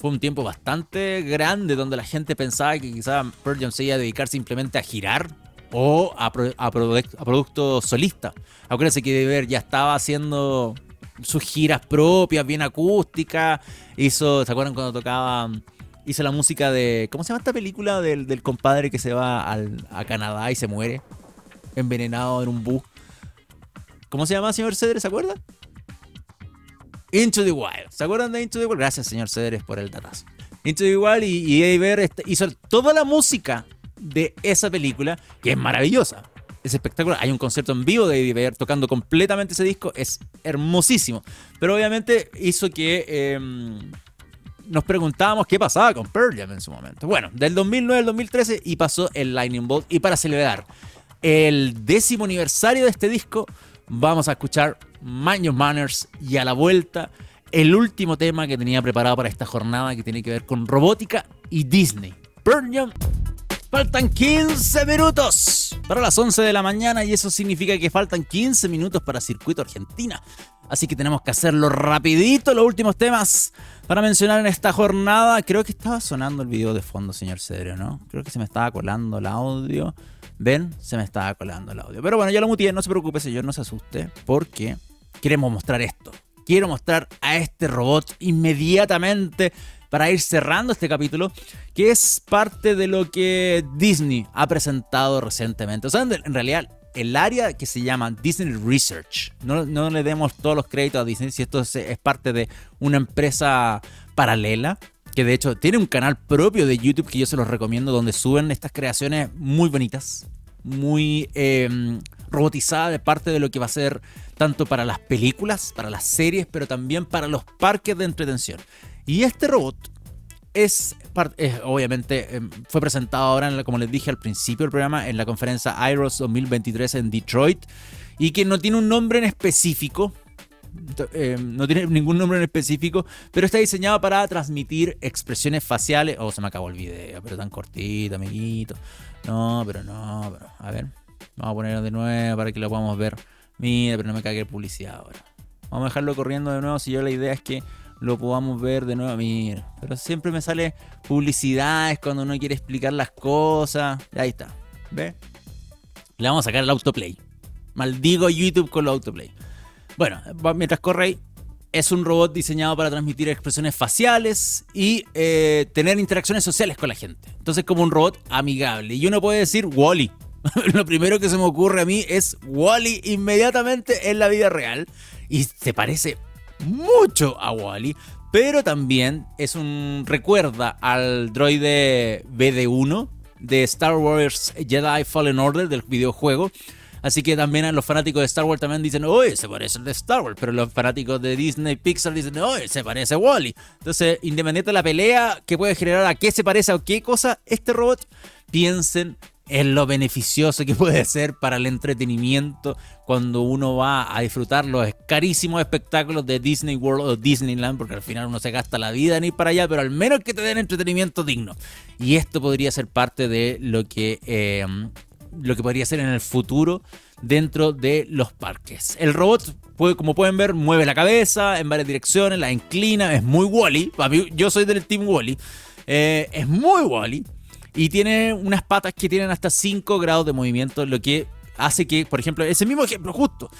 fue un tiempo bastante grande donde la gente pensaba que quizá Pearl Jam se iba a dedicar simplemente a girar o a, a, producto solista. Acuérdense que ver ya estaba haciendo sus giras propias, bien acústicas. Hizo, ¿se acuerdan cuando tocaba? Hizo la música de. ¿Cómo se llama esta película? Del, compadre que se va a Canadá y se muere. Envenenado en un bus. ¿Cómo se llama, señor Cedres? ¿Se acuerda? Into the Wild. ¿Se acuerdan de Into the Wild? Gracias, señor Cedres, por el datazo. Into the Wild y, y hizo toda la música de esa película, que es maravillosa es espectacular. Hay un concierto en vivo de Eddie tocando completamente ese disco, es hermosísimo. Pero obviamente hizo que em, nos preguntábamos qué pasaba con Pearl Jam en su momento. Bueno, del 2009 al 2013 y pasó el Lightning Bolt. Y para celebrar el décimo aniversario de este disco, vamos a escuchar Mind Your Manners y a la vuelta el último tema que tenía preparado para esta jornada que tiene que ver con robótica y Disney. Pearl Jam Faltan 15 minutos para las 11 de la mañana y eso significa que faltan 15 minutos para Circuito Argentina. Así que tenemos que hacerlo rapidito, los últimos temas para mencionar en esta jornada. Creo que estaba sonando el video de fondo, señor Cedro, ¿no? Creo que se me estaba colando el audio. ¿Ven? Se me estaba colando el audio. Pero bueno, ya lo mutié, no se preocupe, señor, no se asuste, porque queremos mostrar esto. Quiero mostrar a este robot inmediatamente para ir cerrando este capítulo, que es parte de lo que Disney ha presentado recientemente. O sea, en realidad, el área que se llama Disney Research, no, no le demos todos los créditos a Disney, si esto es, parte de una empresa paralela, que de hecho tiene un canal propio de YouTube que yo se los recomiendo, donde suben estas creaciones muy bonitas, muy em, robotizadas de parte de lo que va a ser tanto para las películas, para las series, pero también para los parques de entretención. Y este robot es, obviamente, em, fue presentado ahora, como les dije al principio del programa, en la conferencia IROS 2023 en Detroit, y que no tiene un nombre en específico, em, no tiene ningún nombre en específico, pero está diseñado para transmitir expresiones faciales. Oh, se me acabó el video, pero tan cortito, amiguito. No, pero no, pero a ver. Vamos a ponerlo de nuevo para que lo podamos ver. Mira, pero no me cague publicidad ahora. Vamos a dejarlo corriendo de nuevo si yo la idea es que lo podamos ver de nuevo. Mira, pero siempre me sale publicidades cuando uno quiere explicar las cosas. Ahí está. ¿Ve? Le vamos a sacar el autoplay. Maldigo YouTube con el autoplay. Bueno, mientras corre ahí, es un robot diseñado para transmitir expresiones faciales y eh, tener interacciones sociales con la gente. Entonces, como un robot amigable. Y uno puede decir Wally. Lo primero que se me ocurre a mí es Wally inmediatamente en la vida real. Y se parece mucho a Wally, pero también es un recuerda al droide BD1 de Star Wars Jedi Fallen Order del videojuego. Así que también los fanáticos de Star Wars también dicen, oye, se parece al de Star Wars. Pero los fanáticos de Disney Pixar dicen, oye, se parece a Wally. Entonces, independiente de la pelea que puede generar a qué se parece o qué cosa este robot, piensen en lo beneficioso que puede ser para el entretenimiento cuando uno va a disfrutar los carísimos espectáculos de Disney World o Disneyland, porque al final uno se gasta la vida en ir para allá, pero al menos que te den entretenimiento digno. Y esto podría ser parte de lo que, eh, lo que podría ser en el futuro dentro de los parques. El robot, puede, como pueden ver, mueve la cabeza en varias direcciones, la inclina, es muy Wally. Yo soy del Team Wally. Eh, es muy Wally. Y tiene unas patas que tienen hasta 5 grados de movimiento, lo que hace que, por ejemplo, ese mismo ejemplo justo,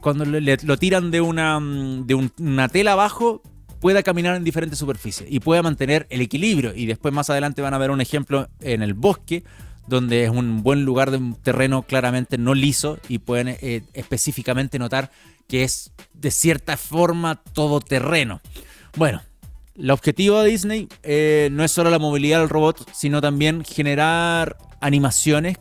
cuando lo tiran de una, mm, de una tela abajo, pueda caminar en diferentes superficies y pueda mantener el equilibrio. Y después más adelante van a ver un ejemplo en el bosque, donde es un buen lugar de un terreno claramente no liso y pueden eh, específicamente notar que es de cierta forma todoterreno. Bueno, el objetivo de Disney eh, no es solo la movilidad del robot, sino también generar animaciones,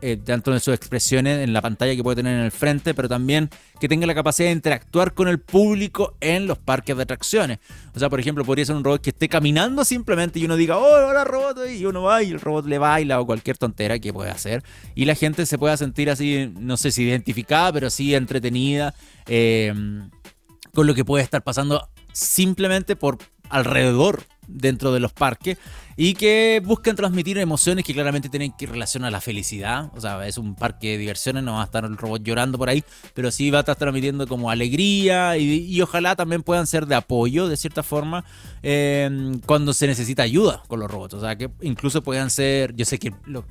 eh, tanto en sus expresiones en la pantalla que puede tener en el frente, pero también que tenga la capacidad de interactuar con el público en los parques de atracciones. O sea, por ejemplo, podría ser un robot que esté caminando simplemente y uno diga, oh, hola robot, y uno va y el robot le baila o cualquier tontera que pueda hacer. Y la gente se pueda sentir así, no sé si identificada, pero sí entretenida eh, con lo que puede estar pasando simplemente por alrededor dentro de los parques y que buscan transmitir emociones que claramente tienen que relacionar a la felicidad. O sea, es un parque de diversiones, no va a estar el robot llorando por ahí, pero sí va a estar transmitiendo como alegría y, ojalá también puedan ser de apoyo de cierta forma em, cuando se necesita ayuda con los robots. O sea, que incluso puedan ser, yo sé que los,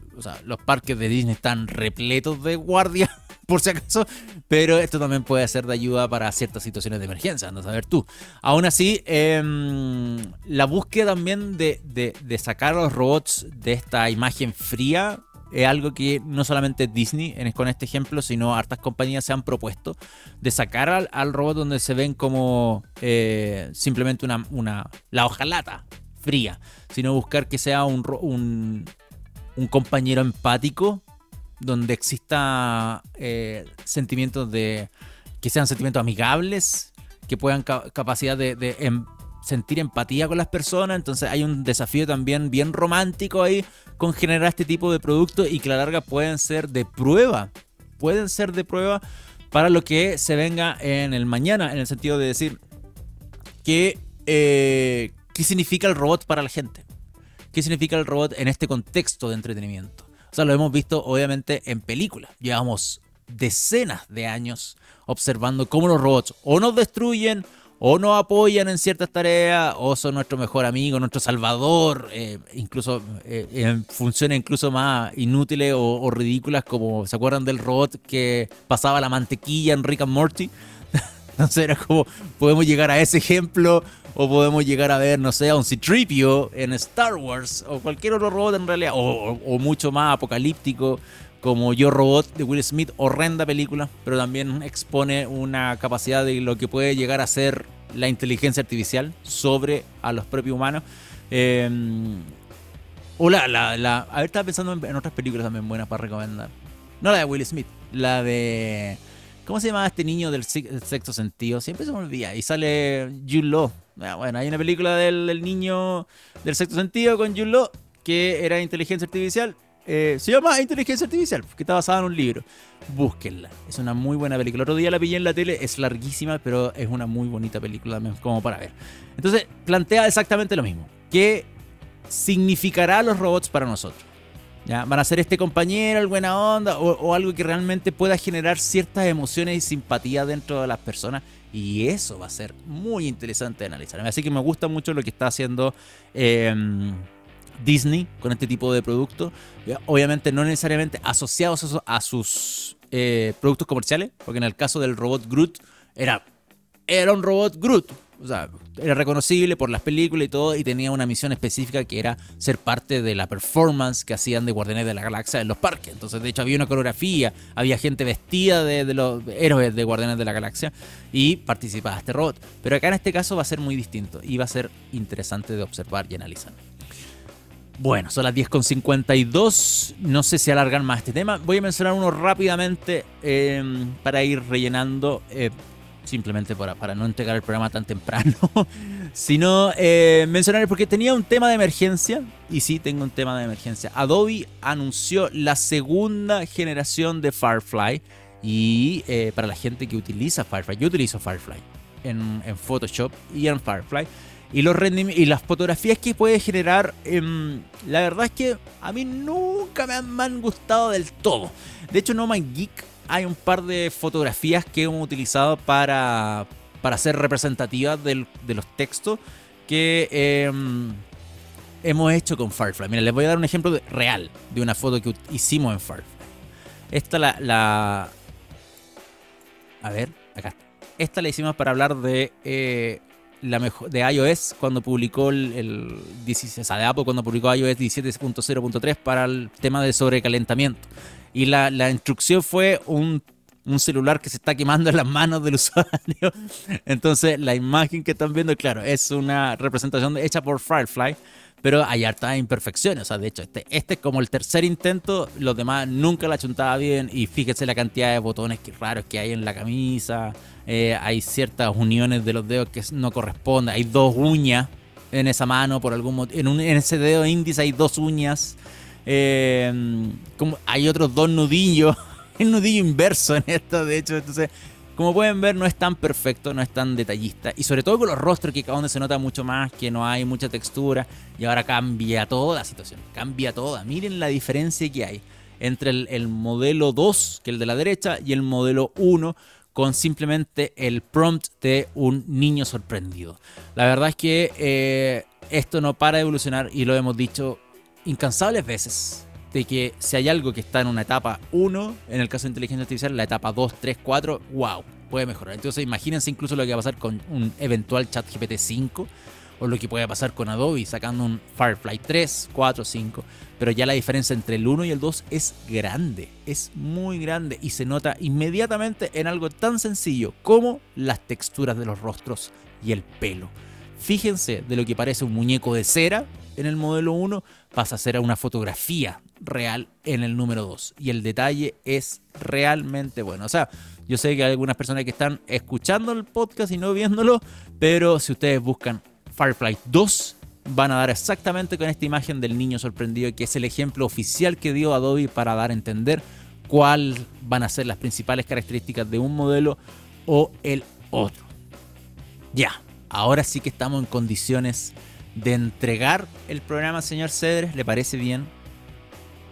los parques de Disney están repletos de guardias por si acaso, pero esto también puede ser de ayuda para ciertas situaciones de emergencia, no saber tú. Aún así, em, la búsqueda también de, sacar a los robots de esta imagen fría es algo que no solamente Disney con este ejemplo, sino hartas compañías se han propuesto de sacar al, robot donde se ven como eh, simplemente una, una, la hojalata fría, sino buscar que sea un, un, un compañero empático donde exista eh, sentimientos de que sean sentimientos amigables, que puedan capacidad de, em, sentir empatía con las personas. Entonces hay un desafío también bien romántico ahí con generar este tipo de productos y que a la larga pueden ser de prueba. Pueden ser de prueba para lo que se venga en el mañana, en el sentido de decir que, eh, qué significa el robot para la gente. ¿Qué significa el robot en este contexto de entretenimiento? O sea, lo hemos visto obviamente en películas. Llevamos decenas de años observando cómo los robots o nos destruyen o nos apoyan en ciertas tareas o son nuestro mejor amigo, nuestro salvador, eh, incluso eh, en funciones incluso más inútiles o, ridículas como se acuerdan del robot que pasaba la mantequilla en Rick and Morty. Entonces era como podemos llegar a ese ejemplo o podemos llegar a ver, no sé, a un Citripio en Star Wars, o cualquier otro robot en realidad, o, mucho más apocalíptico, como Yo Robot de Will Smith, horrenda película, pero también expone una capacidad de lo que puede llegar a ser la inteligencia artificial sobre a los propios humanos. Eh, o la, la, a ver, estaba pensando en, otras películas también buenas para recomendar. No la de Will Smith, la de... ¿Cómo se llama este niño del, sexto sentido? Siempre se me olvida. Y sale Jude Law. Bueno, hay una película del, niño del sexto sentido con Jude Law que era inteligencia artificial. Eh, se llama Inteligencia Artificial, que está basada en un libro. Búsquenla. Es una muy buena película. El otro día la pillé en la tele, es larguísima, pero es una muy bonita película como para ver. Entonces, plantea exactamente lo mismo. ¿Qué significará los robots para nosotros? ¿Ya? Van a ser este compañero, el buena onda, o algo que realmente pueda generar ciertas emociones y simpatía dentro de las personas y eso va a ser muy interesante de analizar. Así que me gusta mucho lo que está haciendo em, Disney con este tipo de productos. Obviamente no necesariamente asociados a sus eh, productos comerciales, porque en el caso del robot Groot era, era un robot Groot. O sea, era reconocible por las películas y todo, y tenía una misión específica que era ser parte de la performance que hacían de Guardianes de la Galaxia en los parques. Entonces, de hecho, había una coreografía, había gente vestida de, los héroes de Guardianes de la Galaxia y participaba este robot. Pero acá en este caso va a ser muy distinto y va a ser interesante de observar y analizar. Bueno, son las 10.52. No sé si alargan más este tema. Voy a mencionar uno rápidamente em, para ir rellenando. Eh, simplemente para, para no entregar el programa tan temprano. sino eh, mencionar porque tenía un tema de emergencia. Y sí, tengo un tema de emergencia. Adobe anunció la segunda generación de Firefly. Y eh, para la gente que utiliza Firefly, yo utilizo Firefly en, en Photoshop y en Firefly y, los y las fotografías que puede generar, em, la verdad es que a mí nunca me han, gustado del todo. De hecho, No My Geek hay un par de fotografías que hemos utilizado para, para ser representativas de los textos que em, hemos hecho con Firefly. Mira, les voy a dar un ejemplo real de una foto que hicimos en Firefly. Esta la, la... A ver, acá. Esta la hicimos para hablar de eh, la mejor, de iOS cuando publicó el, el o sea, de Apple cuando publicó iOS 17.0.3 para el tema de sobrecalentamiento. Y la, la instrucción fue un, un, celular que se está quemando en las manos del usuario. Entonces la imagen que están viendo, claro, es una representación hecha por Firefly. Pero hay hartas imperfecciones. O sea, de hecho, este, este es como el tercer intento. Los demás nunca la chuntaba bien. Y fíjese la cantidad de botones que raros que hay en la camisa. Eh, hay ciertas uniones de los dedos que no corresponden. Hay dos uñas en esa mano por algún motivo. En ese dedo índice hay dos uñas. Eh, hay otros dos nudillos. El nudillo inverso en esto, de hecho. Entonces, como pueden ver, no es tan perfecto, no es tan detallista. Y sobre todo con los rostros, que cada donde se nota mucho más, que no hay mucha textura. Y ahora cambia toda la situación. Cambia toda. Miren la diferencia que hay entre el, el modelo 2, que es el de la derecha, y el modelo 1 con simplemente el prompt de un niño sorprendido. La verdad es que eh, esto no para de evolucionar y lo hemos dicho incansables veces. De que si hay algo que está en una etapa 1, en el caso de inteligencia artificial, la etapa 2, 3, 4, wow, puede mejorar. Entonces imagínense incluso lo que va a pasar con un eventual chat GPT 5 o lo que puede pasar con Adobe sacando un Firefly 3, 4, 5. Pero ya la diferencia entre el 1 y el 2 es grande, es muy grande y se nota inmediatamente en algo tan sencillo como las texturas de los rostros y el pelo. Fíjense de lo que parece un muñeco de cera en el modelo 1 pasa a ser una fotografía real en el número 2 y el detalle es realmente bueno. O sea, yo sé que hay algunas personas que están escuchando el podcast y no viéndolo, pero si ustedes buscan Firefly 2 van a dar exactamente con esta imagen del niño sorprendido, que es el ejemplo oficial que dio Adobe para dar a entender cuáles van a ser las principales características de un modelo o el otro. Ya, ahora sí que estamos en condiciones de entregar el programa, señor Cedres. ¿Le parece bien?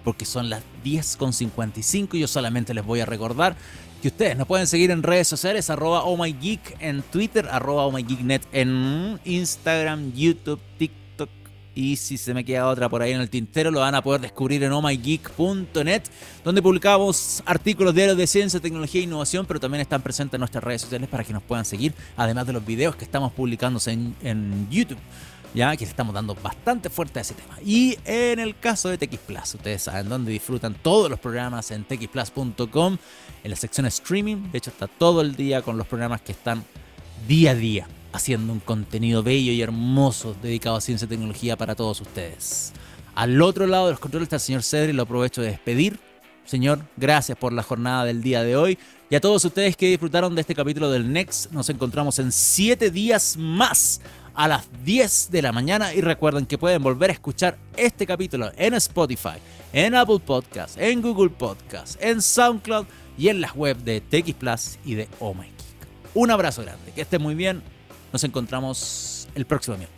Porque son las 10.55 y yo solamente les voy a recordar que ustedes nos pueden seguir en redes sociales, arroba oh en Twitter, arroba oh en Instagram, YouTube, TikTok. Y si se me queda otra por ahí en el tintero, lo van a poder descubrir en ohmygeek.net, donde publicamos artículos diarios de ciencia, tecnología e innovación, pero también están presentes en nuestras redes sociales para que nos puedan seguir, además de los videos que estamos publicando en, en YouTube ya que estamos dando bastante fuerte a ese tema. Y en el caso de TX Plus, ustedes saben dónde disfrutan todos los programas en txplus.com, en la sección streaming. De hecho, está todo el día con los programas que están día a día haciendo un contenido bello y hermoso dedicado a ciencia y tecnología para todos ustedes. Al otro lado de los controles está el señor Cedri, lo aprovecho de despedir. Señor, gracias por la jornada del día de hoy. Y a todos ustedes que disfrutaron de este capítulo del Next, nos encontramos en 7 días más a las 10 de la mañana y recuerden que pueden volver a escuchar este capítulo en Spotify, en Apple Podcasts, en Google Podcasts, en SoundCloud y en las web de TX Plus y de Oh My Geek. Un abrazo grande, que estén muy bien, nos encontramos el próximo miércoles.